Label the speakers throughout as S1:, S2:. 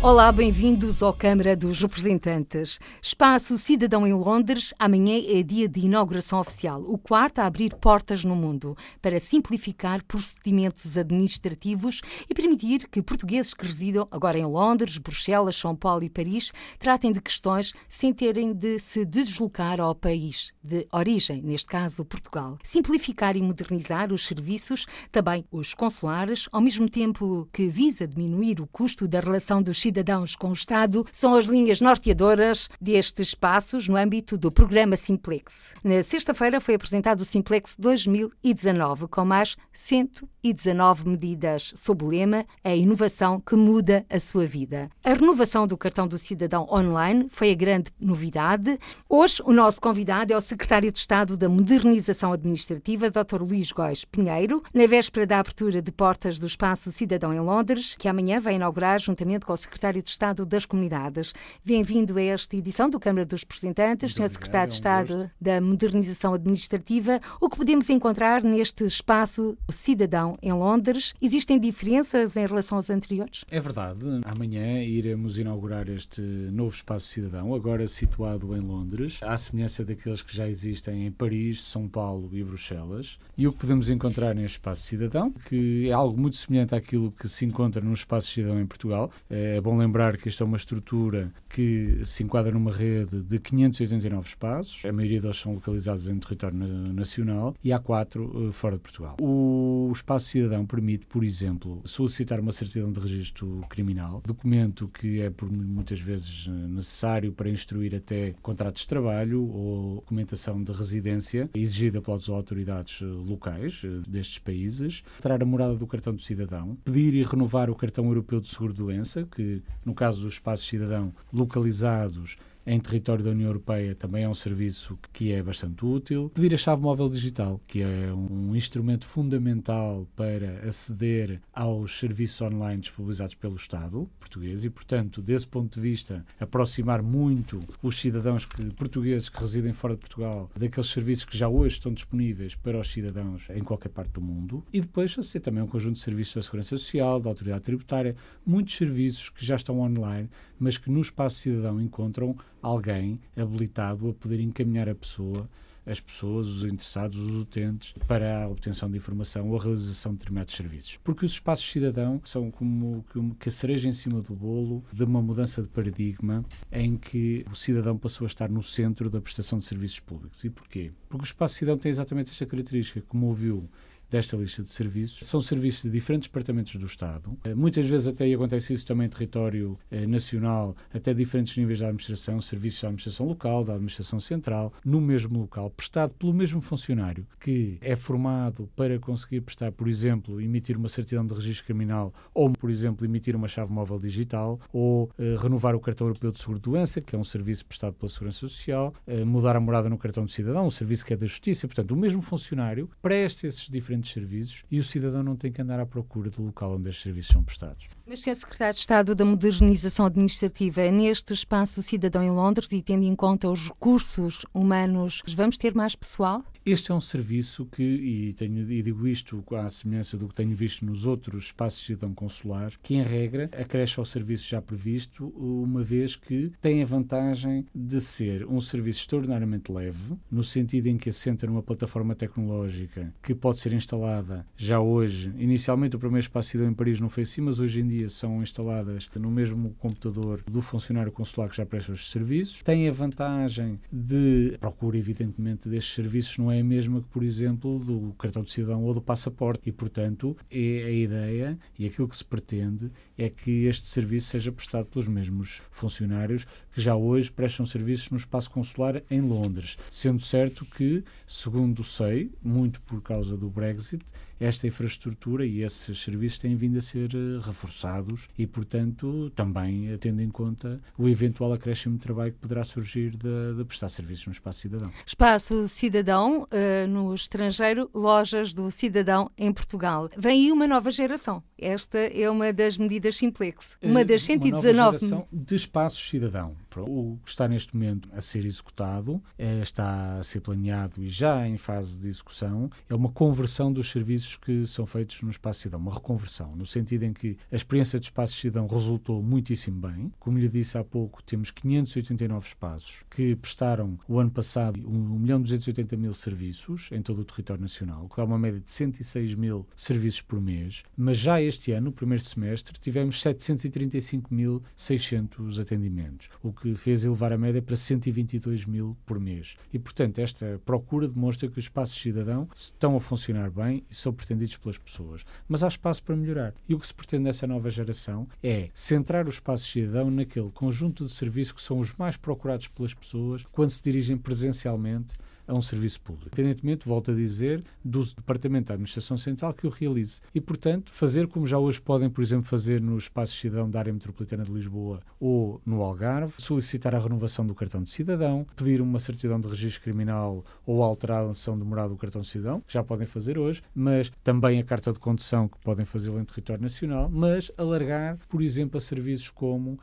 S1: Olá, bem-vindos ao Câmara dos Representantes. Espaço Cidadão em Londres, amanhã é dia de inauguração oficial, o quarto a abrir portas no mundo, para simplificar procedimentos administrativos e permitir que portugueses que residam agora em Londres, Bruxelas, São Paulo e Paris tratem de questões sem terem de se deslocar ao país de origem, neste caso Portugal. Simplificar e modernizar os serviços, também os consulares, ao mesmo tempo que visa diminuir o custo da relação dos cidadãos com o Estado são as linhas norteadoras destes passos no âmbito do programa Simplex. Na sexta-feira foi apresentado o Simplex 2019, com mais 119 medidas sob o lema A inovação que muda a sua vida. A renovação do cartão do cidadão online foi a grande novidade. Hoje, o nosso convidado é o secretário de Estado da Modernização Administrativa, Dr. Luís Góis Pinheiro, na véspera da abertura de portas do Espaço Cidadão em Londres, que amanhã vai inaugurar juntamente com o secretário Secretário de Estado das Comunidades. Bem-vindo a esta edição do Câmara dos Representantes, Sr. Secretário de Estado é um da Modernização Administrativa. O que podemos encontrar neste espaço cidadão em Londres? Existem diferenças em relação aos anteriores?
S2: É verdade. Amanhã iremos inaugurar este novo espaço cidadão, agora situado em Londres, à semelhança daqueles que já existem em Paris, São Paulo e Bruxelas. E o que podemos encontrar neste espaço cidadão, que é algo muito semelhante àquilo que se encontra no espaço cidadão em Portugal, é bom lembrar que esta é uma estrutura que se enquadra numa rede de 589 espaços, a maioria deles são localizados em território nacional e há quatro uh, fora de Portugal. O espaço cidadão permite, por exemplo, solicitar uma certidão de registro criminal, documento que é por muitas vezes uh, necessário para instruir até contratos de trabalho ou documentação de residência exigida pelas autoridades uh, locais destes países, alterar a morada do cartão do cidadão, pedir e renovar o cartão europeu de seguro-doença, que no caso dos espaços cidadão localizados em território da União Europeia também é um serviço que é bastante útil. Pedir a chave móvel digital, que é um instrumento fundamental para aceder aos serviços online disponibilizados pelo Estado português e, portanto, desse ponto de vista, aproximar muito os cidadãos portugueses que residem fora de Portugal daqueles serviços que já hoje estão disponíveis para os cidadãos em qualquer parte do mundo. E depois, ser também um conjunto de serviços da Segurança Social, da Autoridade Tributária, muitos serviços que já estão online, mas que no espaço cidadão encontram alguém habilitado a poder encaminhar a pessoa as pessoas, os interessados, os utentes, para a obtenção de informação ou a realização de determinados serviços. Porque os espaços cidadão são como, que a cereja em cima do bolo de uma mudança de paradigma em que o cidadão passou a estar no centro da prestação de serviços públicos. E porquê? Porque o espaço cidadão tem exatamente esta característica, como ouviu desta lista de serviços. São serviços de diferentes departamentos do Estado. Eh, muitas vezes até acontece isso também em território eh, nacional, até diferentes níveis da administração, serviços da administração local, da administração central, no mesmo local, prestado pelo mesmo funcionário que é formado para conseguir prestar, por exemplo, emitir uma certidão de registro criminal ou, por exemplo, emitir uma chave móvel digital ou eh, renovar o cartão europeu de seguro-doença, que é um serviço prestado pela Segurança Social, mudar a morada no cartão de cidadão, um serviço que é da Justiça. Portanto, o mesmo funcionário presta esses diferentes diferentes serviços e o cidadão não tem que andar à procura do local onde estes serviços são prestados.
S1: Mas, Sr. Secretário de Estado da Modernização Administrativa, neste espaço cidadão em Londres e tendo em conta os recursos humanos, vamos ter mais pessoal?
S2: Este é um serviço que, e, tenho, e digo isto à semelhança do que tenho visto nos outros espaços de cidadão consular, que em regra acresce ao serviço já previsto, uma vez que tem a vantagem de ser um serviço extraordinariamente leve, no sentido em que assenta numa plataforma tecnológica que pode ser instalada já hoje. Inicialmente o primeiro espaço de cidadão em Paris não foi assim, mas hoje em dia são instaladas no mesmo computador do funcionário consular que já presta os serviços. Tem a vantagem de procura, evidentemente, destes serviços não é a mesma que, por exemplo, do cartão de cidadão ou do passaporte. E, portanto, é a ideia e aquilo que se pretende é que este serviço seja prestado pelos mesmos funcionários que já hoje prestam serviços no espaço consular em Londres. Sendo certo que, segundo sei, muito por causa do Brexit, esta infraestrutura e esses serviços têm vindo a ser eh, reforçados e, portanto, também tendo em conta o eventual acréscimo de trabalho que poderá surgir de, de prestar serviços no Espaço Cidadão.
S1: Espaço Cidadão uh, no estrangeiro, lojas do cidadão em Portugal. Vem aí uma nova geração. Esta é uma das medidas Simplex, uma das 119
S2: uma nova de espaços cidadão O que está neste momento a ser executado, é, está a ser planeado e já em fase de execução, é uma conversão dos serviços que são feitos no Espaço Cidadão, uma reconversão, no sentido em que a experiência de Espaço Cidadão resultou muitíssimo bem. Como lhe disse há pouco, temos 589 espaços que prestaram o ano passado 1 milhão 280 mil serviços em todo o território nacional, que dá uma média de 106 mil serviços por mês, mas já este ano, no primeiro semestre, tivemos 735.600 atendimentos, o que fez elevar a média para 122 mil por mês. E, portanto, esta procura demonstra que os espaços cidadão estão a funcionar bem e são pretendidos pelas pessoas. Mas há espaço para melhorar. E o que se pretende nessa nova geração é centrar o espaço cidadão naquele conjunto de serviços que são os mais procurados pelas pessoas quando se dirigem presencialmente a um serviço público. Independentemente, volto a dizer, do Departamento da Administração Central que o realize. E, portanto, fazer como já hoje podem, por exemplo, fazer no Espaço Cidadão da Área Metropolitana de Lisboa ou no Algarve, solicitar a renovação do cartão de cidadão, pedir uma certidão de registro criminal ou alteração de morada do cartão de cidadão, que já podem fazer hoje, mas também a carta de condução, que podem fazê-lo em território nacional, mas alargar, por exemplo, a serviços como uh,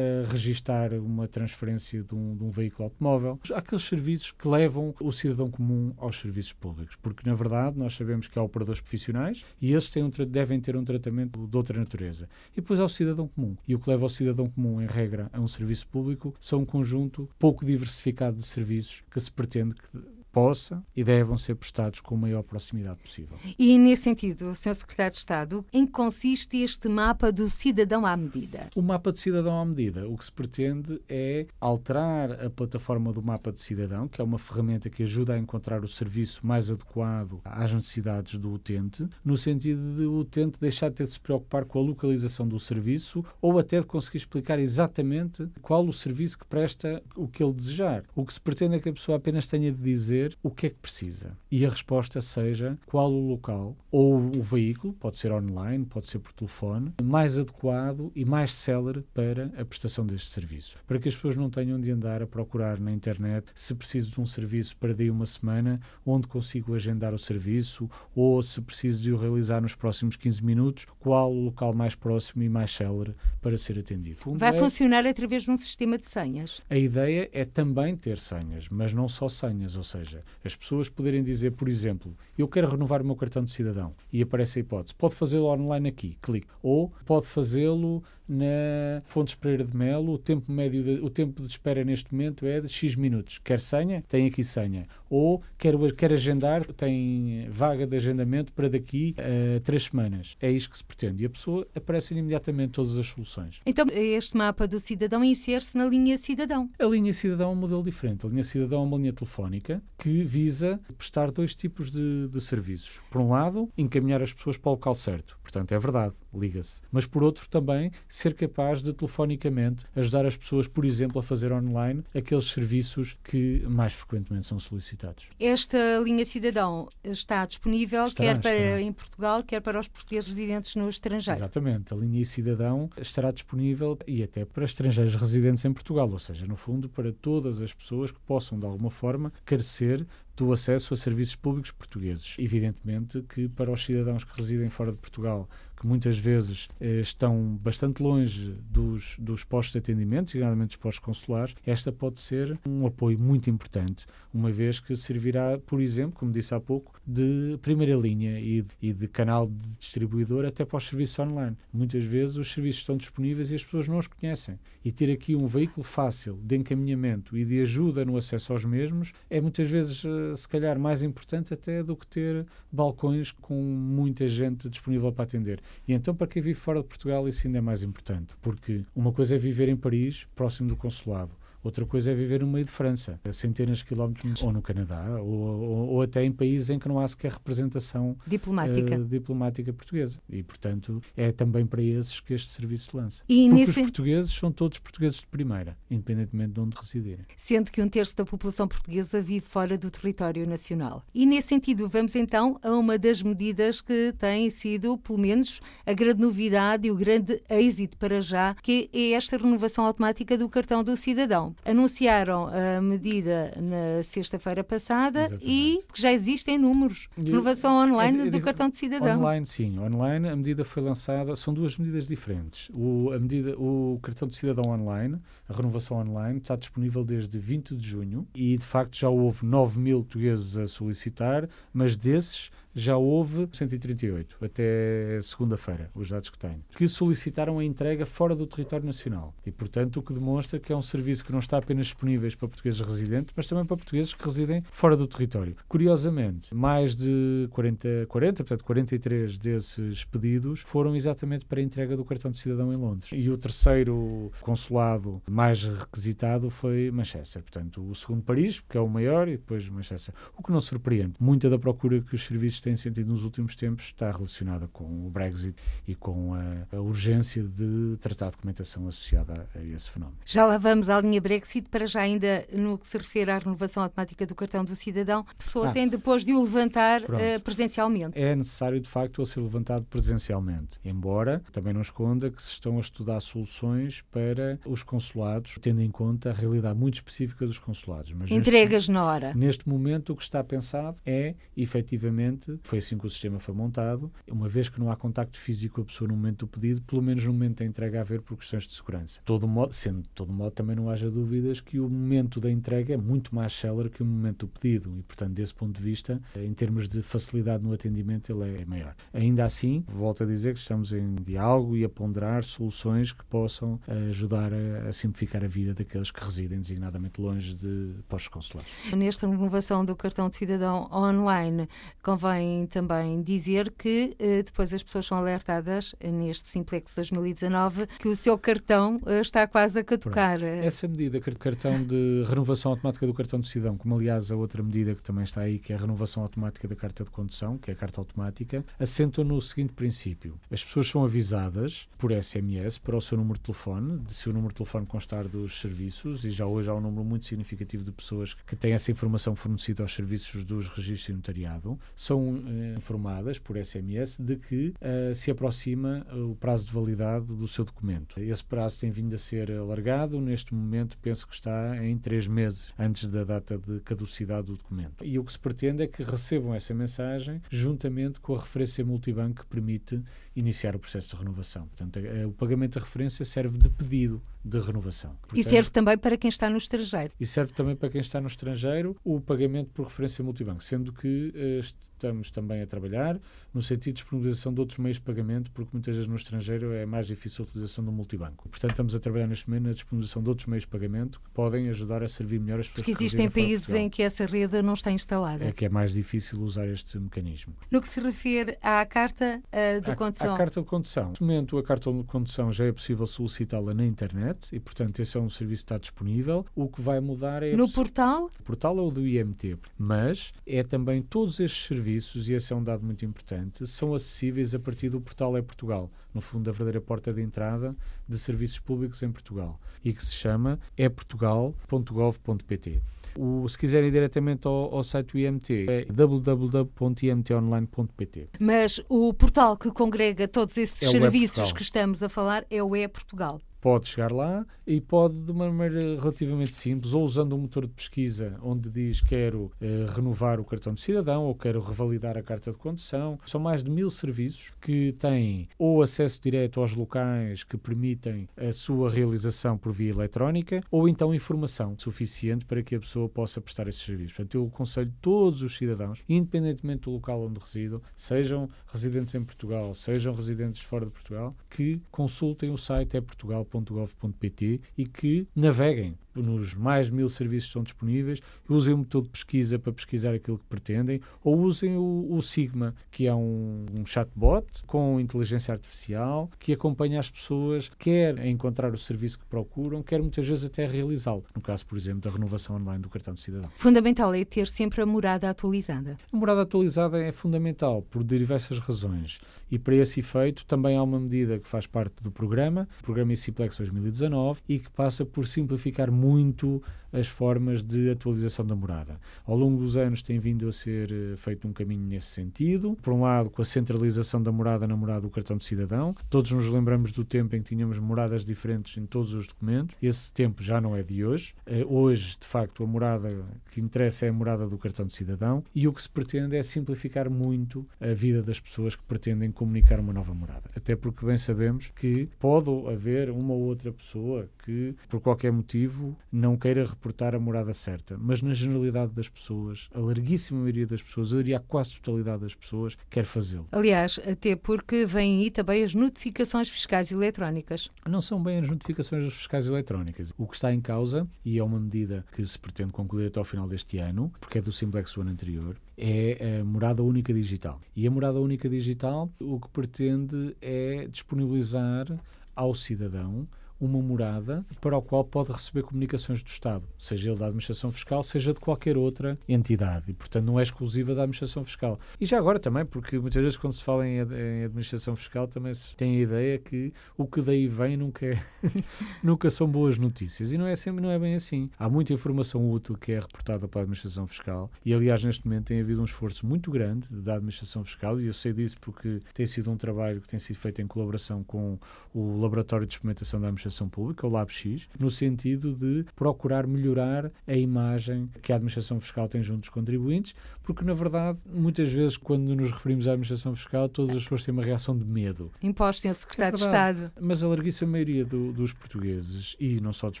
S2: registar uma transferência de um, de um veículo automóvel, aqueles serviços que levam o cidadão cidadão comum aos serviços públicos, porque na verdade nós sabemos que há operadores profissionais e esses têm um, devem ter um tratamento de outra natureza. E depois há o cidadão comum. E o que leva ao cidadão comum, em regra, a um serviço público são um conjunto pouco diversificado de serviços que se pretende que possa e devam ser prestados com a maior proximidade possível.
S1: E nesse sentido, Sr. Secretário de Estado, em que consiste este mapa do cidadão à medida?
S2: O mapa de cidadão à medida, o que se pretende é alterar a plataforma do mapa de cidadão, que é uma ferramenta que ajuda a encontrar o serviço mais adequado às necessidades do utente, no sentido de o utente deixar de ter de se preocupar com a localização do serviço ou até de conseguir explicar exatamente qual o serviço que presta o que ele desejar. O que se pretende é que a pessoa apenas tenha de dizer o que é que precisa e a resposta seja qual o local ou o veículo, pode ser online, pode ser por telefone, mais adequado e mais célere para a prestação deste serviço. Para que as pessoas não tenham de andar a procurar na internet se preciso de um serviço para daí uma semana, onde consigo agendar o serviço ou se preciso de o realizar nos próximos 15 minutos, qual o local mais próximo e mais célere para ser atendido.
S1: Vai é... funcionar através de um sistema de senhas?
S2: A ideia é também ter senhas, mas não só senhas, ou seja, seja, as pessoas poderem dizer, por exemplo, eu quero renovar o meu cartão de cidadão e aparece a hipótese, pode fazê-lo online aqui, clique, ou pode fazê-lo na Fontes Pereira de Melo, o tempo médio, de, o tempo de espera neste momento é de X minutos. Quer senha? Tem aqui senha. Ou quer, quer agendar? Tem vaga de agendamento para daqui a três semanas. É isto que se pretende. E a pessoa aparece imediatamente todas as soluções.
S1: Então, este mapa do cidadão insere-se na linha cidadão?
S2: A linha cidadão é um modelo diferente. A linha cidadão é uma linha telefónica que visa prestar dois tipos de, de serviços. Por um lado, encaminhar as pessoas para o local certo. Portanto, é verdade, liga-se. Mas por outro, também ser capaz de telefonicamente ajudar as pessoas, por exemplo, a fazer online aqueles serviços que mais frequentemente são solicitados.
S1: Esta linha cidadão está disponível estará, quer para estará. em Portugal, quer para os portugueses residentes no estrangeiro.
S2: Exatamente. A linha cidadão estará disponível e até para estrangeiros residentes em Portugal, ou seja, no fundo, para todas as pessoas que possam, de alguma forma, carecer do acesso a serviços públicos portugueses. Evidentemente que para os cidadãos que residem fora de Portugal que muitas vezes eh, estão bastante longe dos, dos postos de atendimento, seguramente dos postos consulares, esta pode ser um apoio muito importante, uma vez que servirá, por exemplo, como disse há pouco, de primeira linha e, e de canal de distribuidor até para os serviços online. Muitas vezes os serviços estão disponíveis e as pessoas não os conhecem. E ter aqui um veículo fácil de encaminhamento e de ajuda no acesso aos mesmos é muitas vezes, eh, se calhar, mais importante até do que ter balcões com muita gente disponível para atender. E então, para quem vive fora de Portugal, isso ainda é mais importante, porque uma coisa é viver em Paris, próximo do consulado. Outra coisa é viver no meio de França, a centenas de quilómetros, ou no Canadá, ou, ou, ou, até em países em que não há sequer representação
S1: diplomática.
S2: Uh, diplomática portuguesa. E, portanto, é também para esses que este serviço se lança. E Porque nesse... os portugueses são todos portugueses de primeira, independentemente de onde residirem.
S1: Sendo que um terço da população portuguesa vive fora do território nacional. E, nesse sentido, vamos então a uma das medidas que tem sido, pelo menos, a grande novidade e o grande êxito para já, que é esta renovação automática do cartão do cidadão. Anunciaram a medida na sexta-feira passada
S2: Exatamente.
S1: e já existem números. Renovação online
S2: É,
S1: do
S2: é,
S1: cartão de cidadão.
S2: Online, sim. Online, a medida foi lançada. São duas medidas diferentes. O, a medida, o cartão de cidadão online, a renovação online, está disponível desde 20 de junho e, de facto, já houve 9 mil portugueses a solicitar, mas desses já houve 138 até segunda-feira, os dados que tenho, que solicitaram a entrega fora do território nacional. E, portanto, o que demonstra que é um serviço que não está apenas disponível para portugueses residentes, mas também para portugueses que residem fora do território. Curiosamente, mais de 40, 40 portanto, 43 desses pedidos foram exatamente para a entrega do cartão de cidadão em Londres. E o terceiro consulado mais requisitado foi Manchester. Portanto, o segundo Paris, que é o maior, e depois Manchester. O que não surpreende. Muita da procura que os serviços têm sentido nos últimos tempos está relacionada com o Brexit e com a, a urgência de tratar a documentação associada a, a, esse fenómeno.
S1: Já lá vamos à linha Brexit, para já ainda no que se refere à renovação automática do cartão do cidadão, a pessoa ah, tem depois de o levantar uh, presencialmente.
S2: É necessário, de facto, ele ser levantado presencialmente, embora também não esconda que se estão a estudar soluções para os consulados, tendo em conta a realidade muito específica dos consulados.
S1: Mas Entregas
S2: neste,
S1: na hora.
S2: Neste momento, o que está pensado é, efetivamente, foi assim que o sistema foi montado, uma vez que não há contacto físico com a pessoa no momento do pedido, pelo menos no momento da entrega a haver por questões de segurança. Todo modo, sendo de todo modo também não haja dúvidas que o momento da entrega é muito mais célere que o momento do pedido e, portanto, desse ponto de vista, em termos de facilidade no atendimento, ele é maior. Ainda assim, volto a dizer que estamos em diálogo e a ponderar soluções que possam ajudar a, a simplificar a vida daqueles que residem designadamente longe de postos consulares.
S1: Nesta renovação do cartão de cidadão online, convém também dizer que eh, depois as pessoas são alertadas neste Simplex 2019 que o seu cartão eh, está quase a caducar.
S2: Pronto. Essa medida, cartão de renovação automática do cartão de cidadão, como aliás a outra medida que também está aí, que é a renovação automática da carta de condução, que é a carta automática, assentam no seguinte princípio. As pessoas são avisadas por SMS para o seu número de telefone, de se o número de telefone constar dos serviços, e já hoje há um número muito significativo de pessoas que têm essa informação fornecida aos serviços dos registros e notariado, são eh, informadas por SMS de que uh, se aproxima o prazo de validade do seu documento. Esse prazo tem vindo a ser alargado, neste momento penso que está em três meses antes da data de caducidade do documento. E o que se pretende é que recebam essa mensagem juntamente com a referência multibanco que permite iniciar o processo de renovação. Portanto, o pagamento da referência serve de pedido de renovação. Portanto,
S1: e serve também para quem está no estrangeiro.
S2: E serve também para quem está no estrangeiro o pagamento por referência multibanco, sendo que uh, estamos também a trabalhar no sentido de disponibilização de outros meios de pagamento, porque muitas vezes no estrangeiro é mais difícil a utilização do multibanco. Portanto, estamos a trabalhar neste momento na disponibilização de outros meios de pagamento que podem ajudar a servir melhor as pessoas
S1: porque
S2: que
S1: existem países em que essa rede não está instalada.
S2: É que é mais difícil usar este mecanismo.
S1: No que se refere à carta uh, de
S2: a,
S1: condução.
S2: À carta de condução. Neste momento, a carta de condução já é possível solicitá-la na internet e, portanto, esse é um serviço que está disponível. O que vai mudar é.
S1: No portal?
S2: O portal é o do IMT, mas é também todos estes serviços, e esse é um dado muito importante, são acessíveis a partir do portal É Portugal. No fundo, a verdadeira porta de entrada de serviços públicos em Portugal e que se chama eportugal.gov.pt. O, se quiserem ir diretamente ao, ao, site do IMT, é www.imtonline.pt.
S1: Mas o portal que congrega todos esses é serviços que estamos a falar é o E-Portugal
S2: pode chegar lá e pode, de uma maneira relativamente simples, ou usando um motor de pesquisa onde diz quero eh, renovar o cartão de cidadão ou quero revalidar a carta de condução. São mais de mil serviços que têm ou acesso direto aos locais que permitem a sua realização por via eletrónica ou então informação suficiente para que a pessoa possa prestar esses serviços. Portanto, eu aconselho todos os cidadãos, independentemente do local onde residam, sejam residentes em Portugal, sejam residentes fora de Portugal, que consultem o site é Portugal www.gov.pt e que naveguem nos mais mil serviços que estão disponíveis, usem o método de pesquisa para pesquisar aquilo que pretendem, ou usem o, o Sigma, que é um, um, chatbot com inteligência artificial que acompanha as pessoas, quer a encontrar o serviço que procuram, quer muitas vezes até realizá-lo. No caso, por exemplo, da renovação online do cartão de cidadão.
S1: Fundamental é ter sempre a morada atualizada.
S2: A morada atualizada é fundamental por diversas razões e para esse efeito também há uma medida que faz parte do programa, o programa Simplex 2019, e que passa por simplificar muito as formas de atualização da morada. Ao longo dos anos tem vindo a ser uh, feito um caminho nesse sentido. Por um lado, com a centralização da morada na morada do cartão de cidadão. Todos nos lembramos do tempo em que tínhamos moradas diferentes em todos os documentos. Esse tempo já não é de hoje. Uh, hoje, de facto, a morada que interessa é a morada do cartão de cidadão e o que se pretende é simplificar muito a vida das pessoas que pretendem comunicar uma nova morada. Até porque bem sabemos que pode haver uma ou outra pessoa que, por qualquer motivo, não queira reportar a morada certa. Mas na generalidade das pessoas, a larguíssima maioria das pessoas, eu diria a quase totalidade das pessoas, quer fazê-lo.
S1: Aliás, até porque vêm aí também as notificações fiscais eletrónicas.
S2: Não são bem as notificações fiscais eletrónicas. O que está em causa, e é uma medida que se pretende concluir até ao final deste ano, porque é do Simplex One anterior, é a morada única digital. E a morada única digital o que pretende é disponibilizar ao cidadão uma morada para o qual pode receber comunicações do Estado, seja ele da administração fiscal, seja de qualquer outra entidade. E, portanto, não é exclusiva da administração fiscal. E já agora também, porque muitas vezes quando se fala em, em administração fiscal também se tem a ideia que o que daí vem nunca, é, nunca são boas notícias. E não é sempre, não é bem assim. Há muita informação útil que é reportada para a administração fiscal e, aliás, neste momento tem havido um esforço muito grande da administração fiscal e eu sei disso porque tem sido um trabalho que tem sido feito em colaboração com o Laboratório de Experimentação da Administração Administração Pública, o LabX, no sentido de procurar melhorar a imagem que a Administração Fiscal tem junto dos contribuintes, porque, na verdade, muitas vezes, quando nos referimos à Administração Fiscal, todas as pessoas têm uma reação de medo.
S1: Impostos, Sr. Secretário é de Estado.
S2: Mas a larguíssima maioria do, dos portugueses, e não só dos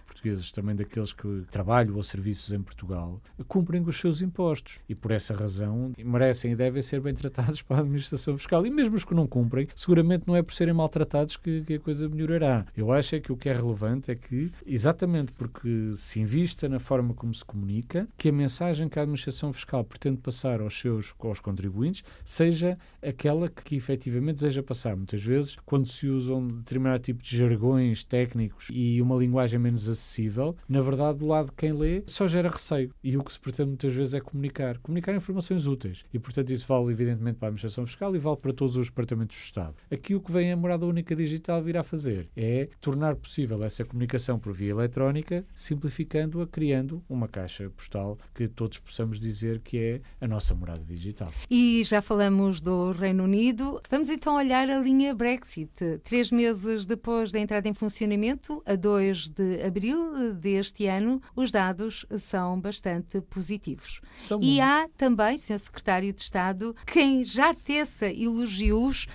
S2: portugueses, também daqueles que trabalham ou serviços em Portugal, cumprem os seus impostos. E, por essa razão, merecem e devem ser bem tratados pela Administração Fiscal. E mesmo os que não cumprem, seguramente não é por serem maltratados que, que a coisa melhorará. Eu acho é que o que é relevante é que, exatamente porque se invista na forma como se comunica, que a mensagem que a administração fiscal pretende passar aos seus aos contribuintes seja aquela que, que efetivamente deseja passar. Muitas vezes, quando se usam determinado tipo de jargões técnicos e uma linguagem menos acessível, na verdade, do lado de quem lê, só gera receio. E o que se pretende muitas vezes é comunicar. Comunicar informações úteis. E, portanto, isso vale, evidentemente, para a administração fiscal e vale para todos os departamentos do Estado. Aqui o que vem a morada única digital vir a fazer é tornar possível essa comunicação por via eletrónica, simplificando-a, criando uma caixa postal que todos possamos dizer que é a nossa morada digital.
S1: E já falamos do Reino Unido. Vamos então olhar a linha Brexit. Três meses depois da entrada em funcionamento, a 2 de abril deste ano, os dados são bastante positivos. São e há também, Sr. Secretário de Estado, quem já teça elogios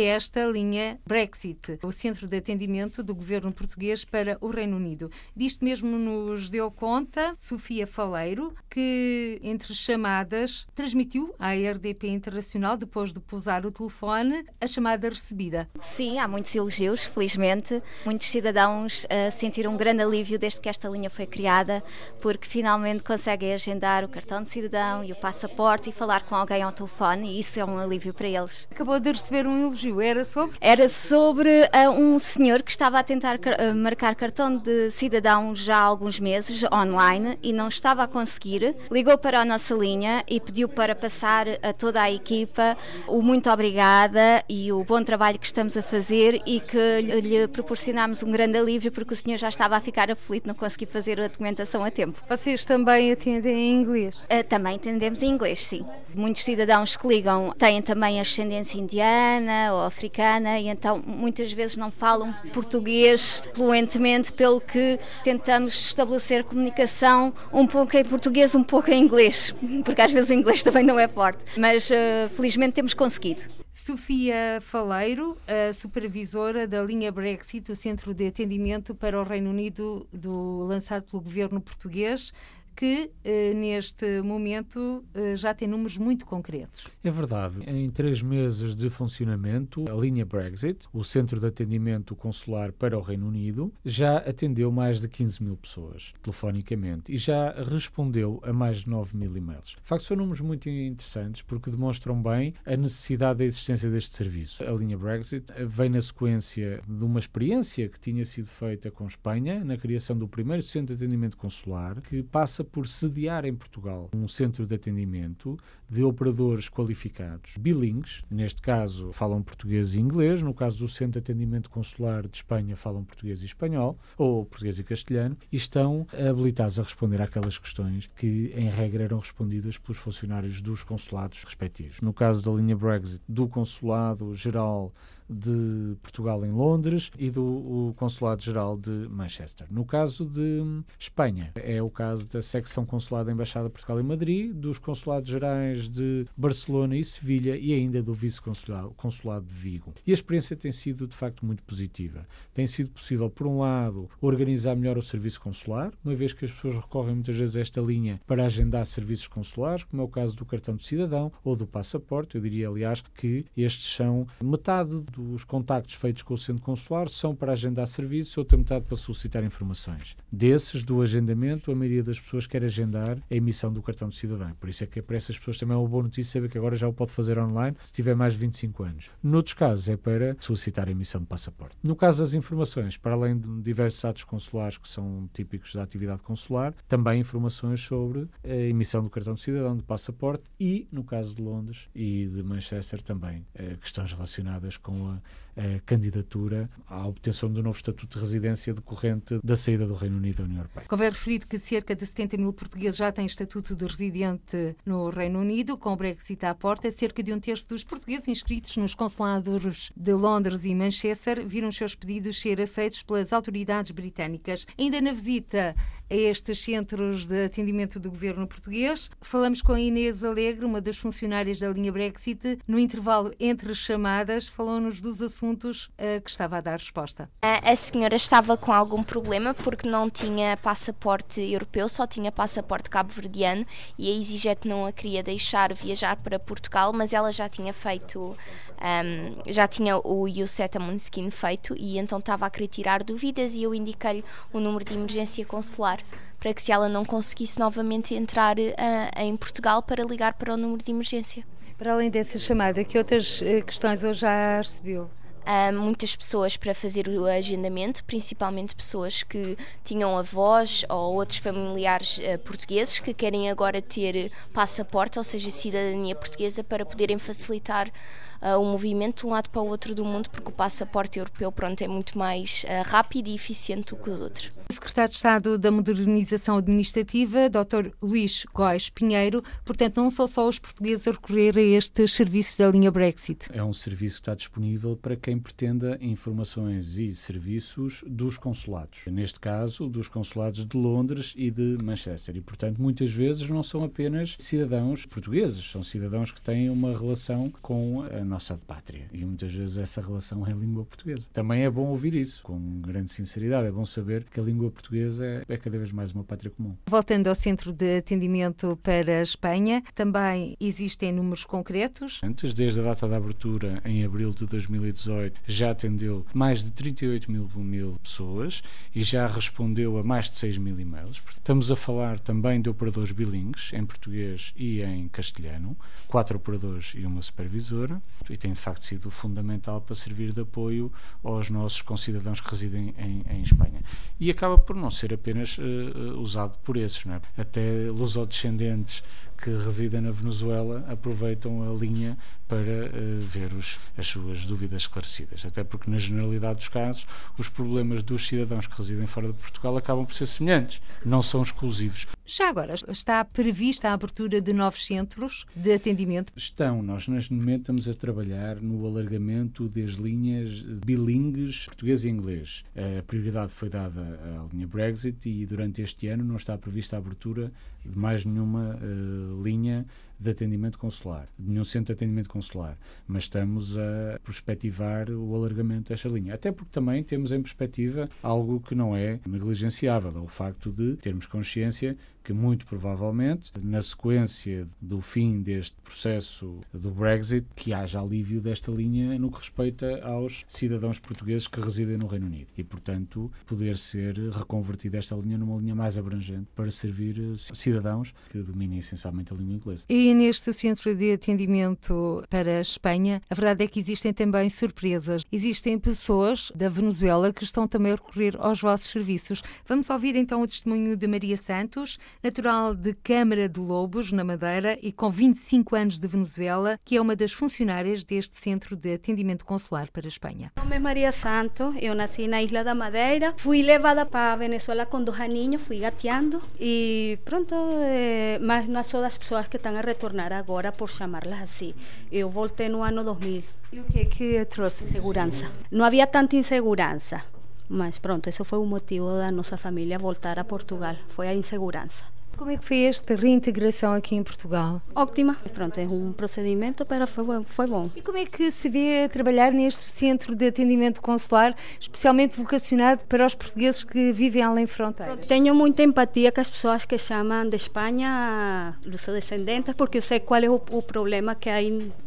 S1: é esta linha Brexit, o centro de atendimento do governo português para o Reino Unido. Disto mesmo nos deu conta Sofia Faleiro, que entre chamadas transmitiu à RDP Internacional, depois de pousar o telefone, a chamada recebida.
S3: Sim, há muitos elogios, felizmente. Muitos cidadãos uh, sentiram um grande alívio desde que esta linha foi criada, porque finalmente conseguem agendar o cartão de cidadão e o passaporte e falar com alguém ao telefone, e isso é um alívio para eles.
S1: Acabou de receber um elogio era sobre?
S3: Era sobre uh, um senhor que estava a tentar uh, marcar cartão de cidadão já há alguns meses online e não estava a conseguir. Ligou para a nossa linha e pediu para passar a toda a equipa o muito obrigada e o bom trabalho que estamos a fazer e que lhe proporcionámos um grande alívio porque o senhor já estava a ficar aflito, não conseguia fazer a documentação a tempo.
S1: Vocês também atendem em inglês?
S3: Uh, também atendemos em inglês, sim. Muitos cidadãos que ligam têm também ascendência indiana ou africana e então muitas vezes não falam português fluentemente, pelo que tentamos estabelecer comunicação um pouco em português, um pouco em inglês, porque às vezes o inglês também não é forte, mas uh, felizmente temos conseguido.
S1: Sofia Faleiro, a supervisora da linha Brexit, o Centro de Atendimento para o Reino Unido, do, lançado pelo governo português que eh, neste momento eh, já tem números muito concretos.
S2: É verdade. Em três meses de funcionamento, a linha Brexit, o centro de atendimento consular para o Reino Unido, já atendeu mais de 15 mil pessoas telefonicamente e já respondeu a mais de 9 mil e-mails. De facto, são números muito interessantes porque demonstram bem a necessidade da existência deste serviço. A linha Brexit vem na sequência de uma experiência que tinha sido feita com Espanha na criação do primeiro centro de atendimento consular, que passa passa por sediar em Portugal um centro de atendimento de operadores qualificados, bilingues, neste caso falam português e inglês, no caso do Centro de Atendimento Consular de Espanha falam português e espanhol, ou português e castelhano, e estão habilitados a responder àquelas questões que, em regra, eram respondidas pelos funcionários dos consulados respectivos. No caso da linha Brexit, do Consulado Geral de Portugal em Londres e do Consulado-Geral de Manchester. No caso de Espanha, é o caso da secção consulada da Embaixada de Portugal em Madrid, dos consulados gerais de Barcelona e Sevilha e ainda do vice-consulado de Vigo. E a experiência tem sido, de facto, muito positiva. Tem sido possível, por um lado, organizar melhor o serviço consular, uma vez que as pessoas recorrem muitas vezes a esta linha para agendar serviços consulares, como é o caso do cartão de cidadão ou do passaporte. Eu diria, aliás, que estes são metade dos contactos feitos com o centro consular são para agendar serviços, outra metade para solicitar informações. Desses, do agendamento, a maioria das pessoas quer agendar a emissão do cartão de cidadão. Por isso é que para essas pessoas também é uma boa notícia saber que agora já o pode fazer online se tiver mais de 25 anos. Noutros casos é para solicitar a emissão de passaporte. No caso das informações, para além de diversos atos consulares que são típicos da atividade consular, também informações sobre a emissão do cartão de cidadão, do passaporte e, no caso de Londres e de Manchester, também eh, questões relacionadas com a a candidatura à obtenção do novo estatuto de residência decorrente da saída do Reino Unido da União Europeia.
S1: Convém referir que cerca de 70 mil portugueses já têm estatuto de residente no Reino Unido, com o Brexit à porta. Cerca de um terço dos portugueses inscritos nos consulados de Londres e Manchester viram os seus pedidos ser aceitos pelas autoridades britânicas. Ainda na visita a estes centros de atendimento do governo português. Falamos com a Inês Alegre, uma das funcionárias da linha Brexit. No intervalo entre chamadas, falou-nos dos assuntos a que estava a dar resposta.
S4: A senhora estava com algum problema porque não tinha passaporte europeu, só tinha passaporte cabo-verdiano e a EasyJet não a queria deixar viajar para Portugal, mas ela já tinha feito um, já tinha o Settlement Skin feito e então estava a querer tirar dúvidas e eu indiquei-lhe o número de emergência consular para que se ela não conseguisse novamente entrar uh, em Portugal para ligar para o número de emergência.
S1: Para além dessa chamada, que outras uh, questões eu já recebeu?
S4: Uh, muitas pessoas para fazer o agendamento, principalmente pessoas que tinham avós ou outros familiares uh, portugueses que querem agora ter passaporte, ou seja, cidadania portuguesa, para poderem facilitar uh, o movimento de um lado para o outro do mundo, porque o passaporte europeu pronto, é muito mais uh, rápido e eficiente do que os outros.
S1: O Secretário de Estado da Modernização Administrativa, Dr. Luís Góes Pinheiro, portanto, não são só os portugueses a recorrer a estes serviços da linha Brexit.
S2: É um serviço que está disponível para quem pretenda informações e serviços dos consulados. Neste caso, dos consulados de Londres e de Manchester. E, portanto, muitas vezes não são apenas cidadãos portugueses, são cidadãos que têm uma relação com a nossa pátria. E muitas vezes essa relação é a língua portuguesa. Também é bom ouvir isso, com grande sinceridade. É bom saber que a língua portuguesa é cada vez mais uma pátria comum.
S1: Voltando ao centro de atendimento para a Espanha, também existem números concretos?
S2: Antes, desde a data da abertura, em abril de 2018, já atendeu mais de 38 mil, mil pessoas e já respondeu a mais de 6 mil e-mails. Estamos a falar também de operadores bilíngues, em português e em castelhano, quatro operadores e uma supervisora e tem de facto sido fundamental para servir de apoio aos nossos concidadãos que residem em, em Espanha. E acaba por não ser apenas uh, usado por esses, não é? até lusodescendentes que residem na Venezuela aproveitam a linha para uh, ver os, as suas dúvidas esclarecidas. Até porque, na generalidade dos casos, os problemas dos cidadãos que residem fora de Portugal acabam por ser semelhantes, não são exclusivos.
S1: Já agora, está prevista a abertura de novos centros de atendimento?
S2: Estão. Nós, neste momento, estamos a trabalhar no alargamento das linhas bilingues português e inglês. A prioridade foi dada à linha Brexit e, durante este ano, não está prevista a abertura de mais nenhuma uh, linha de atendimento consular, de nenhum centro de atendimento consular, mas estamos a perspectivar o alargamento desta linha. Até porque também temos em perspectiva algo que não é negligenciável, é o facto de termos consciência que muito provavelmente, na sequência do fim deste processo do Brexit, que haja alívio desta linha no que respeita aos cidadãos portugueses que residem no Reino Unido e, portanto, poder ser reconvertida esta linha numa linha mais abrangente para servir cidadãos que dominem essencialmente a língua inglesa.
S1: E neste centro de atendimento para a Espanha, a verdade é que existem também surpresas. Existem pessoas da Venezuela que estão também a recorrer aos vossos serviços. Vamos ouvir então o testemunho de Maria Santos, natural de Câmara de Lobos, na Madeira, e com 25 anos de Venezuela, que é uma das funcionárias deste centro de atendimento consular para a Espanha.
S5: Meu nome é Maria Santos, eu nasci na Isla da Madeira, fui levada para a Venezuela com dois aninhos, fui gateando e pronto, eh, mas não sou das pessoas que estão a retornar agora, por chamá-las assim. Eu voltei no ano 2000.
S1: E o que que trouxe?
S5: Segurança. Não havia tanta insegurança, mas pronto, esse foi o motivo da nossa família voltar a Portugal, foi a insegurança.
S1: Como é que foi esta reintegração aqui em Portugal?
S5: Ótima. Pronto, é um procedimento, mas foi, foi bom.
S1: E como é que se vê trabalhar neste centro de atendimento consular, especialmente vocacionado para os portugueses que vivem além fronteiras?
S5: Tenho muita empatia com as pessoas que chamam de Espanha os descendentes, porque eu sei qual é o, o problema que há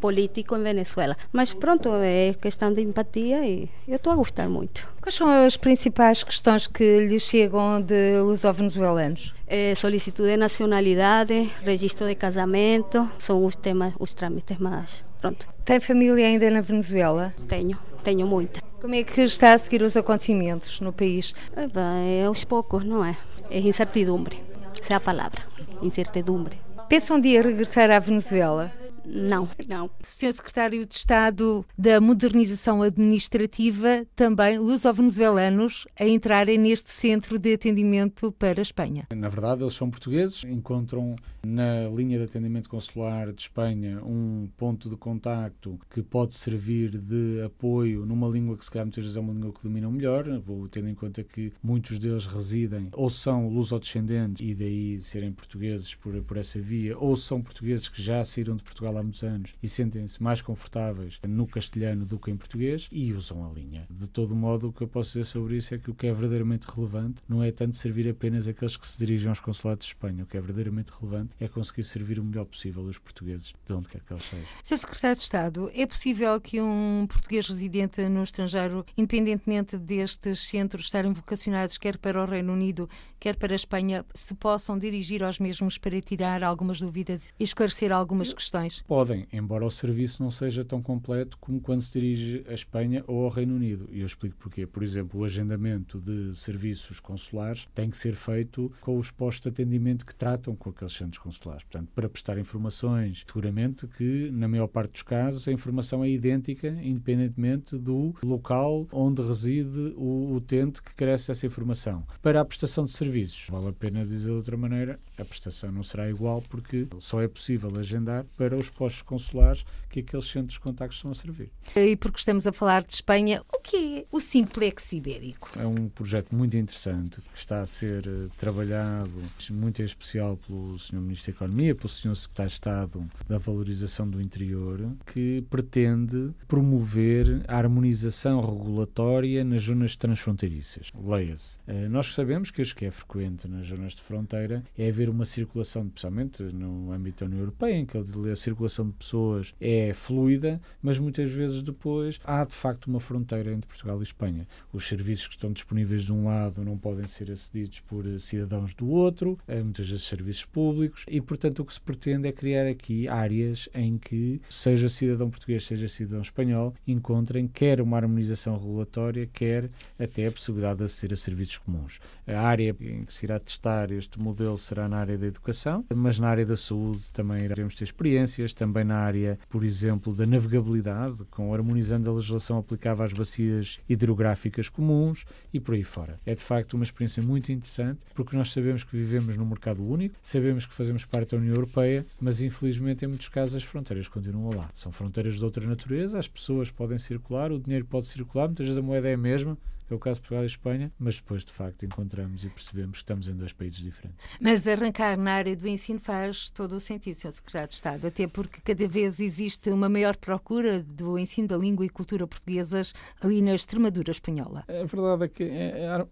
S5: político em Venezuela. Mas pronto, é questão de empatia e eu estou a gostar muito.
S1: Quais são as principais questões que lhes chegam de luso-venezuelanos?
S5: É, solicitude de nacionalidade, registro de casamento, são os temas, os trâmites mais. Pronto.
S1: Tem família ainda na Venezuela?
S5: Tenho, tenho muita.
S1: Como é que está a seguir os acontecimentos no país?
S5: É, bem, é aos poucos, não é? É incertidumbre, essa é a palavra, incertidumbre.
S1: Pensa um dia regressar à Venezuela?
S5: Não, não.
S1: Sr. Secretário de Estado da Modernização Administrativa, também luso-venezuelanos a entrarem neste centro de atendimento para a Espanha.
S2: Na verdade, eles são portugueses, encontram na linha de atendimento consular de Espanha um ponto de contacto que pode servir de apoio numa língua que se calhar muitas vezes é uma língua que dominam melhor, vou tendo em conta que muitos deles residem ou são luso-descendentes e daí serem portugueses por, por essa via, ou são portugueses que já saíram de Portugal há muitos anos e sentem-se mais confortáveis no castelhano do que em português e usam a linha. De todo modo, o que eu posso dizer sobre isso é que o que é verdadeiramente relevante não é tanto servir apenas aqueles que se dirigem aos consulados de Espanha. O que é verdadeiramente relevante é conseguir servir o melhor possível os portugueses, de onde quer que eles sejam.
S1: Sr. Secretário de Estado, é possível que um português residente no estrangeiro, independentemente destes centros estarem vocacionados quer para o Reino Unido, quer para a Espanha, se possam dirigir aos mesmos para tirar algumas dúvidas e esclarecer algumas questões?
S2: Podem, embora o serviço não seja tão completo como quando se dirige à Espanha ou ao Reino Unido. E eu explico porquê. Por exemplo, o agendamento de serviços consulares tem que ser feito com os postos de atendimento que tratam com aqueles centros consulares. Portanto, para prestar informações, seguramente que, na maior parte dos casos, a informação é idêntica, independentemente do local onde reside o utente que carece dessa informação. Para a prestação de serviços, vale a pena dizer de outra maneira, a prestação não será igual porque só é possível agendar para os postos consulares que aqueles centros de contactos estão a servir.
S1: E porque estamos a falar de Espanha, o que é o Simplex Ibérico?
S2: É um projeto muito interessante que está a ser uh, trabalhado muito em especial pelo Sr. Ministro da Economia, pelo Sr. Secretário de Estado da Valorização do Interior, que pretende promover a harmonização regulatória nas zonas transfronteiriças. Leia-se. Uh, nós sabemos que isso que é frequente nas zonas de fronteira é haver uma circulação, especialmente no âmbito da União Europeia, em que a circulação de pessoas é fluida, mas muitas vezes depois há de facto uma fronteira entre Portugal e Espanha. Os serviços que estão disponíveis de um lado não podem ser acedidos por cidadãos do outro, muitas vezes serviços públicos, e portanto o que se pretende é criar aqui áreas em que, seja cidadão português, seja cidadão espanhol, encontrem quer uma harmonização regulatória, quer até a possibilidade de aceder a serviços comuns. A área em que se irá testar este modelo será na área da educação, mas na área da saúde também iremos ter experiências, também na área, por exemplo, da navegabilidade, com harmonizando a legislação aplicável às bacias hidrográficas comuns e por aí fora. É de facto uma experiência muito interessante, porque nós sabemos que vivemos num mercado único, sabemos que fazemos parte da União Europeia, mas infelizmente em muitos casos as fronteiras continuam lá. São fronteiras de outra natureza, as pessoas podem circular, o dinheiro pode circular, muitas vezes a moeda é a mesma, é o caso de Portugal e Espanha, mas depois de facto encontramos e percebemos que estamos em dois países diferentes.
S1: Mas arrancar na área do ensino faz todo o sentido, Sr. Secretário de Estado, até porque cada vez existe uma maior procura do ensino da língua e cultura portuguesas ali na Extremadura espanhola.
S2: A verdade é que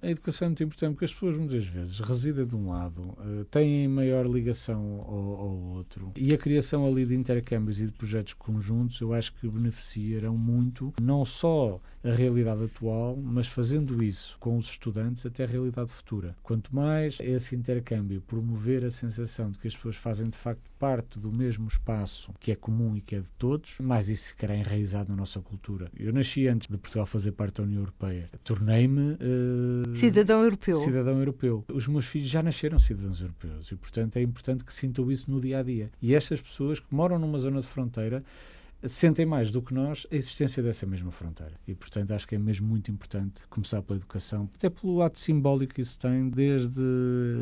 S2: a educação é muito importante porque as pessoas muitas vezes residem de um lado, eh, têm maior ligação ao, ao outro e a criação ali de intercâmbios e de projetos conjuntos eu acho que beneficiarão muito não só a realidade atual, mas fazendo isso com os estudantes até a realidade futura. Quanto mais esse intercâmbio promover a sensação de que as pessoas fazem de facto parte do mesmo espaço que é comum e que é de todos, mais isso ficará enraizado na nossa cultura. Eu nasci antes de Portugal fazer parte da União Europeia. Tornei-me uh,
S1: cidadão europeu.
S2: Cidadão europeu. Os meus filhos já nasceram cidadãos europeus e, portanto, é importante que sintam isso no dia a dia. E estas pessoas que moram numa zona de fronteira sentem mais do que nós a existência dessa mesma fronteira. E, portanto, acho que é mesmo muito importante começar pela educação, até pelo ato simbólico que isso tem, desde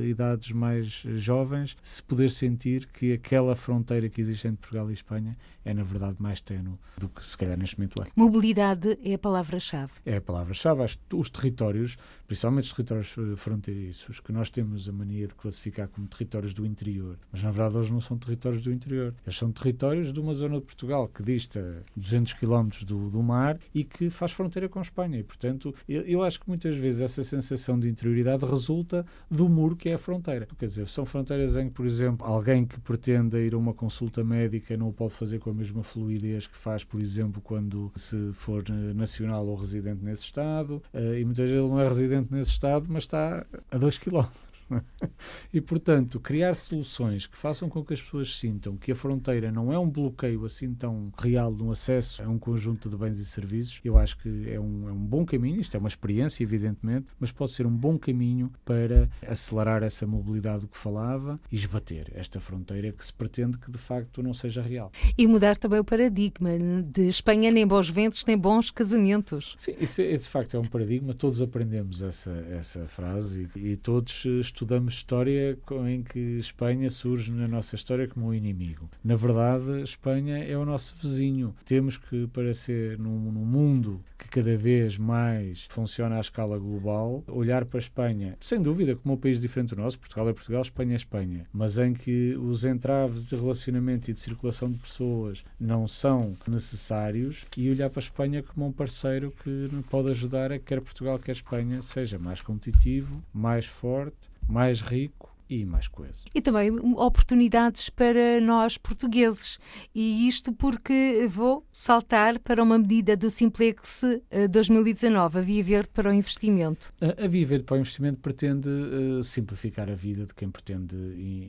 S2: idades mais jovens, se poder sentir que aquela fronteira que existe entre Portugal e Espanha é, na verdade, mais tenue do que se calhar neste momento é.
S1: Mobilidade é a palavra-chave.
S2: É a palavra-chave. Os territórios, principalmente os territórios eh, fronteiriços, que nós temos a mania de classificar como territórios do interior, mas na verdade eles não são territórios do interior. Eles são territórios de uma zona de Portugal que dista 200 km do, do mar e que faz fronteira com a Espanha. E, portanto, eu, eu acho que muitas vezes essa sensação de interioridade resulta do muro que é a fronteira. Quer dizer, são fronteiras em que, por exemplo, alguém que pretenda ir a uma consulta médica não o pode fazer com a mesma fluidez que faz, por exemplo, quando se for eh, nacional ou residente nesse Estado. Eh, e muitas vezes ele não é residente nesse Estado, mas está a 2 km. e, portanto, criar soluções que façam com que as pessoas sintam que a fronteira não é um bloqueio assim tão real no acesso a um conjunto de bens e serviços, eu acho que é um, é um bom caminho. Isto é uma experiência, evidentemente, mas pode ser um bom caminho para acelerar essa mobilidade do que falava e esbater esta fronteira que se pretende que de facto não seja real.
S1: E mudar também o paradigma de Espanha nem bons ventos nem bons casamentos.
S2: Sim, isso, esse é, facto é um paradigma. Todos aprendemos essa, essa frase e, e todos estudamos estudamos história em que Espanha surge na nossa história como um inimigo. Na verdade, Espanha é o nosso vizinho. Temos que, para ser num, num mundo que cada vez mais funciona à escala global, olhar para a Espanha, sem dúvida, como um país diferente do nosso, Portugal é Portugal, Espanha é Espanha, mas em que os entraves de relacionamento e de circulação de pessoas não são necessários e olhar para a Espanha como um parceiro que pode ajudar a que quer Portugal, quer Espanha seja mais competitivo, mais forte mais rico e mais coisa.
S1: E também oportunidades para nós portugueses. E isto porque vou saltar para uma medida do Simplex 2019, eh, a Via Verde para o Investimento.
S2: A, Via Verde para o Investimento pretende uh, simplificar a vida de quem pretende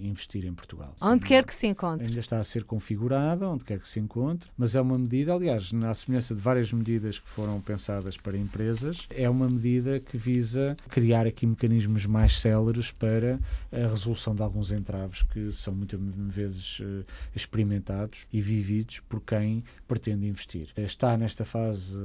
S2: investir em Portugal.
S1: Onde Sim, quer que se encontre.
S2: Ainda está a ser configurada, onde quer que se encontre, mas é uma medida, aliás, na semelhança de várias medidas que foram pensadas para empresas, é uma medida que visa criar aqui mecanismos mais céleres para a resolução de alguns entraves que são muitas vezes uh, experimentados e vividos por quem pretende investir. Está nesta fase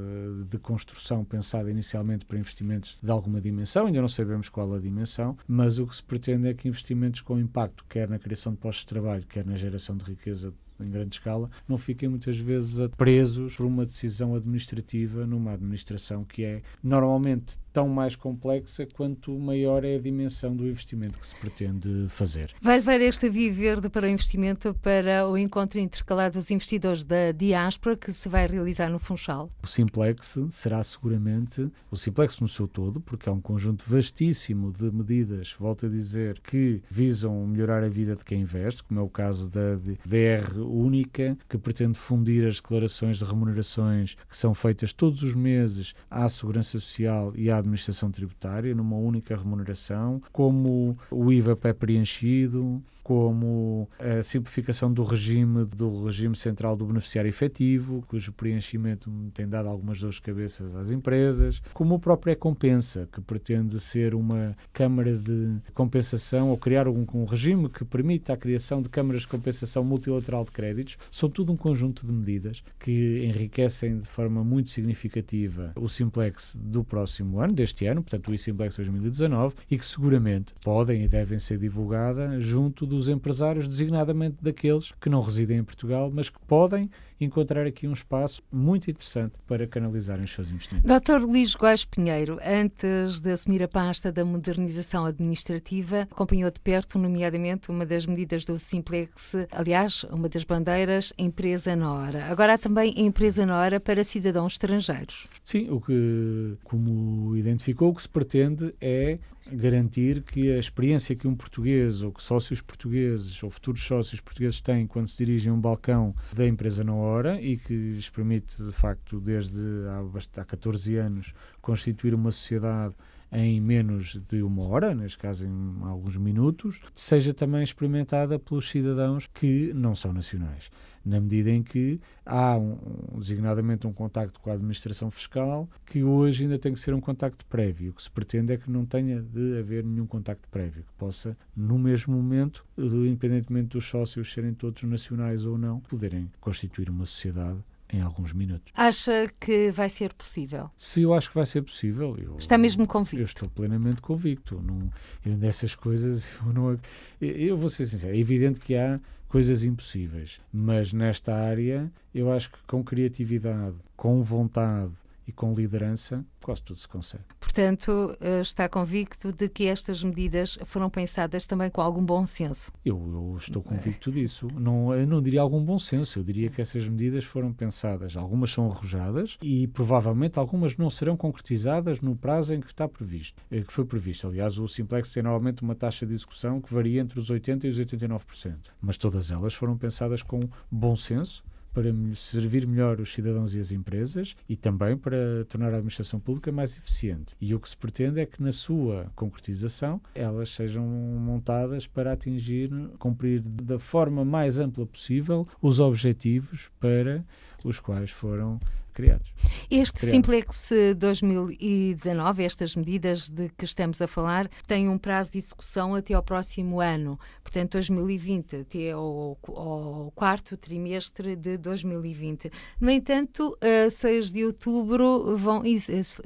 S2: de construção pensada inicialmente para investimentos de alguma dimensão, ainda não sabemos qual a dimensão, mas o que se pretende é que investimentos com impacto, quer na criação de postos de trabalho, quer na geração de riqueza em grande escala, não fiquem muitas vezes presos por uma decisão administrativa numa administração que é normalmente tão mais complexa quanto maior é a dimensão do investimento que se pretende fazer.
S1: Vai levar esta via verde para o investimento para o encontro intercalado dos investidores da diáspora que se vai realizar no Funchal?
S2: O Simplex será seguramente o Simplex no seu todo, porque é um conjunto vastíssimo de medidas, volto a dizer, que visam melhorar a vida de quem investe, como é o caso da BR única, que pretende fundir as declarações de remunerações que são feitas todos os meses à Segurança Social e à administração tributária numa única remuneração, como o IVA é preenchido, como a simplificação do regime do regime central do beneficiário efetivo, cujo preenchimento tem dado algumas dores de cabeça às empresas, como a própria compensa, que pretende ser uma câmara de compensação ou criar um, um regime que permita a criação de câmaras de compensação multilateral de créditos, são tudo um conjunto de medidas que enriquecem de forma muito significativa o Simplex do próximo ano, deste ano, portanto o e-Simplex 2019, e que seguramente podem e devem ser divulgadas junto do dos empresários, designadamente daqueles que não residem em Portugal, mas que podem encontrar aqui um espaço muito interessante para canalizarem os seus investimentos.
S1: Dr. Luís Góes Pinheiro, antes de assumir a pasta da modernização administrativa, acompanhou de perto, nomeadamente, uma das medidas do Simplex, aliás, uma das bandeiras, empresa na hora. Agora há também empresa na hora para cidadãos estrangeiros.
S2: Sim, o que, como identificou, o que se pretende é garantir que a experiência que um português ou que sócios portugueses ou futuros sócios portugueses têm quando se dirigem a um balcão da empresa na hora e que lhes permite, de facto, desde há, há 14 anos, constituir uma sociedade em menos de uma hora, neste caso em alguns minutos, seja também experimentada pelos cidadãos que não são nacionais na medida em que há um, designadamente um contacto com a administração fiscal que hoje ainda tem que ser um contacto prévio. O que se pretende é que não tenha de haver nenhum contacto prévio, que possa, no mesmo momento, independentemente dos sócios serem todos nacionais ou não, poderem constituir uma sociedade em alguns minutos.
S1: Acha que vai ser possível?
S2: Se eu acho que vai ser possível. Eu,
S1: Está mesmo convicto?
S2: Eu estou plenamente convicto. Não, eu dessas coisas, eu, não, eu vou ser sincero, é evidente que há coisas impossíveis. Mas nesta área, eu acho que com criatividade, com vontade e com liderança, quase tudo se consegue.
S1: Portanto, eh, está convicto de que estas medidas foram pensadas também com algum bom senso?
S2: Eu, eu estou convicto disso. Não, eu não diria algum bom senso, eu diria que essas medidas foram pensadas. Algumas são arrojadas e provavelmente algumas não serão concretizadas no prazo em que está previsto, eh, que foi previsto. Aliás, o Simplex tem normalmente uma taxa de execução que varia entre os 80% e os 89%. Mas todas elas foram pensadas com bom senso para servir melhor os cidadãos e as empresas e também para tornar a administração pública mais eficiente. E o que se pretende é que na sua concretização elas sejam montadas para atingir, cumprir da forma mais ampla possível os objetivos para os quais foram criados.
S1: Este criados. Simplex 2019, estas medidas de que estamos a falar, têm um prazo de execução até ao próximo ano, portanto 2020, até ao, ao quarto trimestre de 2020. No entanto, a 6 de outubro vão,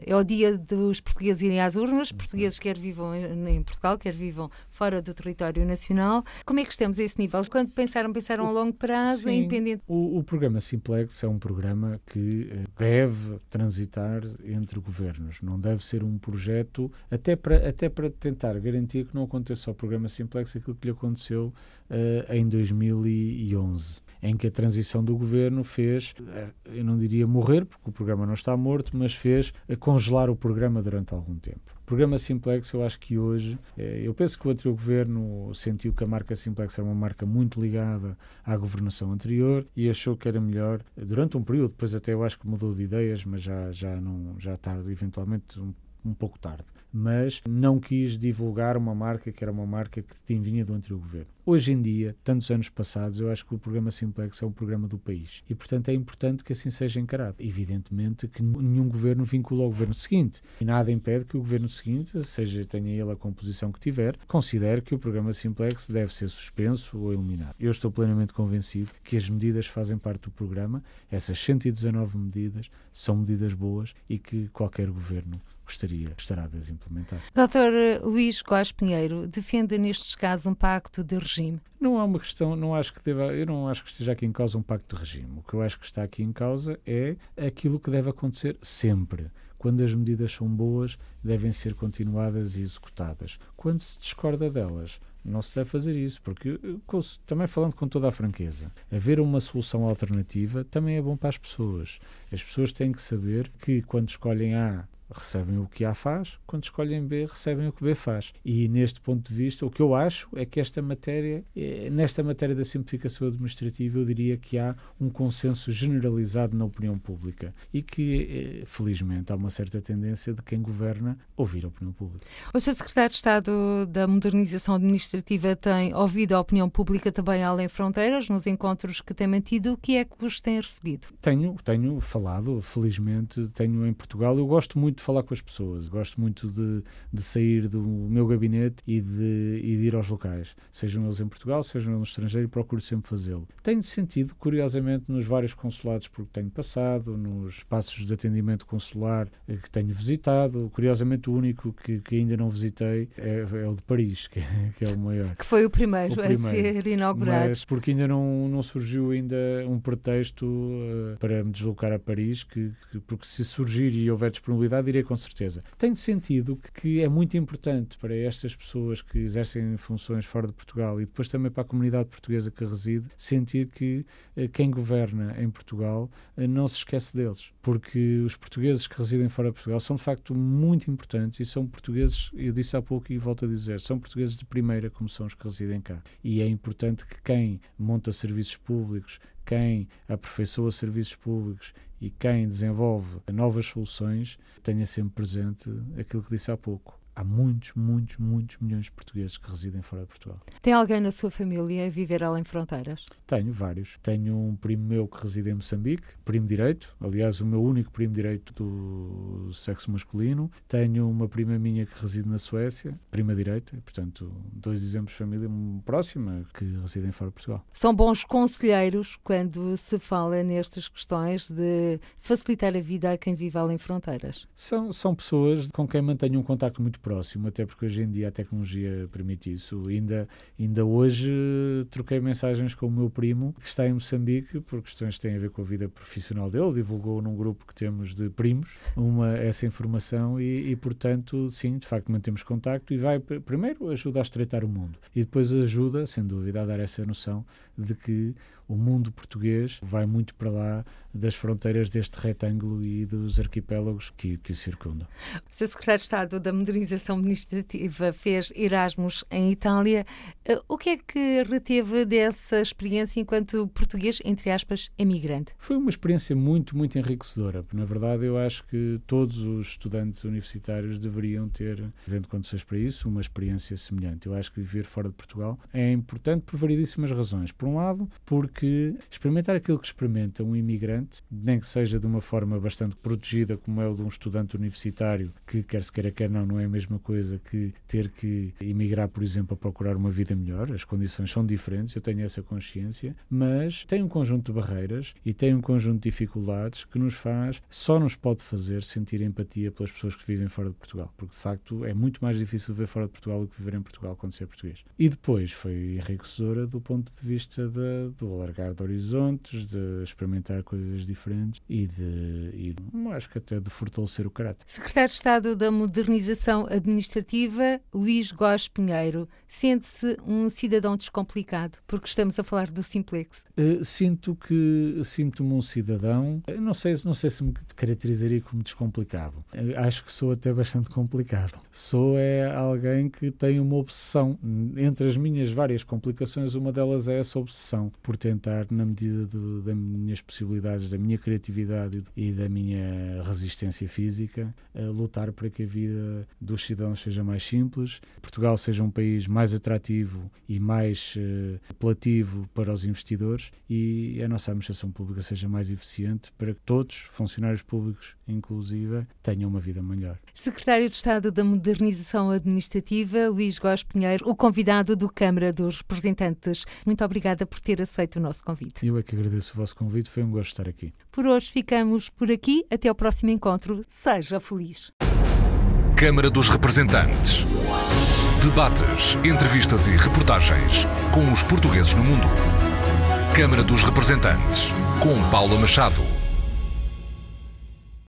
S1: é o dia dos portugueses irem às urnas, portugueses quer vivam em Portugal, quer vivam fora do território nacional. Como é que estamos a esse nível? Quando pensaram, pensaram a longo prazo,
S2: Sim,
S1: independente?
S2: O, o programa Simplex é um programa que eh, deve transitar entre governos. Não deve ser um projeto, até para, até para tentar garantir que não aconteça ao programa Simplex aquilo que lhe aconteceu uh, em 2011, em que a transição do governo fez, uh, eu não diria morrer, porque o programa não está morto, mas fez uh, congelar o programa durante algum tempo programa Simplex, eu acho que hoje, eh, eu penso que o anterior governo sentiu que a marca Simplex era uma marca muito ligada à governação anterior e achou que era melhor, durante um período, depois até eu acho que mudou de ideias, mas já, já, não, já tarde, eventualmente um, um pouco tarde mas não quis divulgar uma marca que era uma marca que tinha vinha do anterior governo. Hoje em dia, tantos anos passados, eu acho que o programa Simplex é um programa do país e, portanto, é importante que assim seja encarado. Evidentemente que nenhum governo vincula ao governo seguinte e nada impede que o governo seguinte, seja tenha ele a composição que tiver, considere que o programa Simplex deve ser suspenso ou eliminado. Eu estou plenamente convencido que as medidas fazem parte do programa, essas 119 medidas são medidas boas e que qualquer governo gostaria, gostará de as implementar.
S1: Dr. Luís Góes Pinheiro defende nestes casos um pacto de regime?
S2: Não há uma questão, não acho que deva, eu não acho que esteja aqui em causa um pacto de regime. O que eu acho que está aqui em causa é aquilo que deve acontecer sempre. Quando as medidas são boas, devem ser continuadas e executadas. Quando se discorda delas, não se deve fazer isso, porque, também falando com toda a franqueza, haver uma solução alternativa também é bom para as pessoas. As pessoas têm que saber que quando escolhem A recebem o que A faz, quando escolhem B, recebem o que B faz. E neste ponto de vista, o que eu acho é que esta matéria, eh, nesta matéria da simplificação administrativa, eu diria que há um consenso generalizado na opinião pública e que, eh, felizmente, há uma certa tendência de quem governa ouvir a opinião pública.
S1: O Sr. Secretário de Estado da Modernização Administrativa tem ouvido a opinião pública também além fronteiras, nos encontros que tem mantido. O que é que os tem recebido?
S2: Tenho, tenho falado, felizmente, tenho em Portugal. Eu gosto muito de falar com as pessoas, gosto muito de, de sair do meu gabinete e de, e de ir aos locais, sejam eles em Portugal, sejam eles no estrangeiro, procuro sempre fazê-lo. Tenho sentido, curiosamente, nos vários consulados por que tenho passado, nos espaços de atendimento consular que tenho visitado, curiosamente o único que, que ainda não visitei é, é o de Paris, que é, que é, o maior.
S1: Que foi o primeiro, o primeiro. a ser inaugurado.
S2: Mas porque ainda não, não surgiu ainda um pretexto uh, para me deslocar a Paris, que, que, porque se surgir e houver disponibilidade, direi com certeza. Tenho sentido que é muito importante para estas pessoas que exercem funções fora de Portugal e depois também para a comunidade portuguesa que reside, sentir que eh, quem governa em Portugal eh, não se esquece deles. Porque os portugueses que residem fora de Portugal são de facto muito importantes e são portugueses, eu disse há pouco e volto a dizer, são portugueses de primeira como são os que residem cá. E é importante que quem monta serviços públicos, quem aperfeiçoa serviços públicos e quem desenvolve novas soluções tenha sempre presente aquilo que disse há pouco há muitos, muitos, muitos milhões de portugueses que residem fora de Portugal.
S1: Tem alguém na sua família a viver além fronteiras?
S2: Tenho vários. Tenho um primo meu que reside em Moçambique, primo direito, aliás, o meu único primo direito do sexo masculino. Tenho uma prima minha que reside na Suécia, prima direita, portanto, dois exemplos de família próxima que residem fora de Portugal.
S1: São bons conselheiros quando se fala nestas questões de facilitar a vida a quem vive além fronteiras?
S2: São, são pessoas com quem mantenho um contacto muito próximo, até porque hoje em dia a tecnologia permite isso. Ainda, ainda hoje troquei mensagens com o meu primo, que está em Moçambique, por questões que têm a ver com a vida profissional dele. Divulgou num grupo que temos de primos uma, essa informação e, e portanto, sim, de facto, mantemos contacto e vai, primeiro, ajuda a estreitar o mundo e depois ajuda, sem dúvida, a dar essa noção de que o mundo português vai muito para lá das fronteiras deste retângulo e dos arquipélagos que, que o circundam.
S1: O Sr. Secretário de Estado da Modernização Administrativa fez Erasmus em Itália. Eh, o que é que reteve dessa experiência enquanto português, entre aspas, emigrante?
S2: Foi uma experiência muito, muito enriquecedora. Na verdade, eu acho que todos os estudantes universitários deveriam ter, havendo condições para isso, uma experiência semelhante. Eu acho que viver fora de Portugal é importante por variedíssimas razões. Por um lado, porque experimentar aquilo que experimenta um imigrante, nem que seja de uma forma bastante protegida, como é o de um estudante universitário, que quer se queira, quer não, não é a mesma coisa que ter que emigrar, por exemplo, a procurar uma vida melhor. As condições são diferentes, eu tenho essa consciência, mas tem um conjunto de barreiras e tem um conjunto de dificuldades que nos faz, só nos pode fazer sentir empatia pelas pessoas que vivem fora de Portugal, porque de facto é muito mais difícil viver fora de Portugal do que viver em Portugal quando se é português. E depois foi enriquecedora do ponto de vista do alargar de horizontes, de experimentar coisas diferentes e de, e acho que até de fortalecer o caráter.
S1: Secretário de Estado da Modernização Administrativa, Luís Góes Pinheiro, sente-se um cidadão descomplicado, porque estamos a falar do Simplex?
S2: Uh, sinto que sinto-me um cidadão, não sei, não sei se me caracterizaria como descomplicado. Uh, acho que sou até bastante complicado. Sou é alguém que tem uma obsessão. Entre as minhas várias complicações, uma delas é essa obsessão por tentar, na medida do, das minhas possibilidades, da minha criatividade e da minha resistência física, lutar para que a vida dos cidadãos seja mais simples, Portugal seja um país mais atrativo e mais uh, apelativo para os investidores e a nossa administração pública seja mais eficiente para que todos, funcionários públicos inclusive, tenham uma vida melhor.
S1: Secretário de Estado da Modernização Administrativa, Luís Góes Pinheiro, o convidado do Câmara dos Representantes. Muito obrigada por ter aceito o nosso convite.
S2: Eu é que agradeço o vosso convite, foi um gosto estar aqui.
S1: Por hoje ficamos por aqui, até ao próximo encontro. Seja feliz.
S6: Câmara dos Representantes. Debates, entrevistas e reportagens com os portugueses no mundo. Câmara dos Representantes, com Paula Machado.